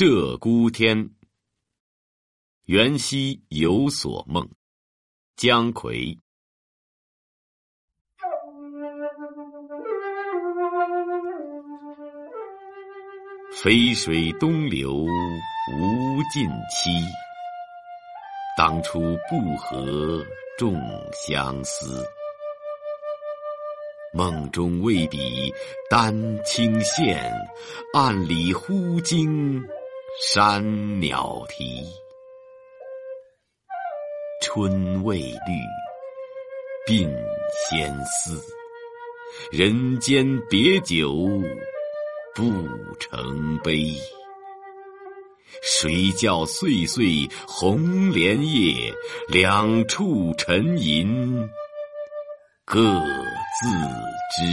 鹧鸪天。元夕有所梦，姜夔。飞水东流无尽期，当初不合众相思。梦中未比丹青现，暗里忽惊山鸟啼。春未绿，鬓先丝。人间别酒，不成杯。谁教岁岁红莲叶，两处沉吟，各自知。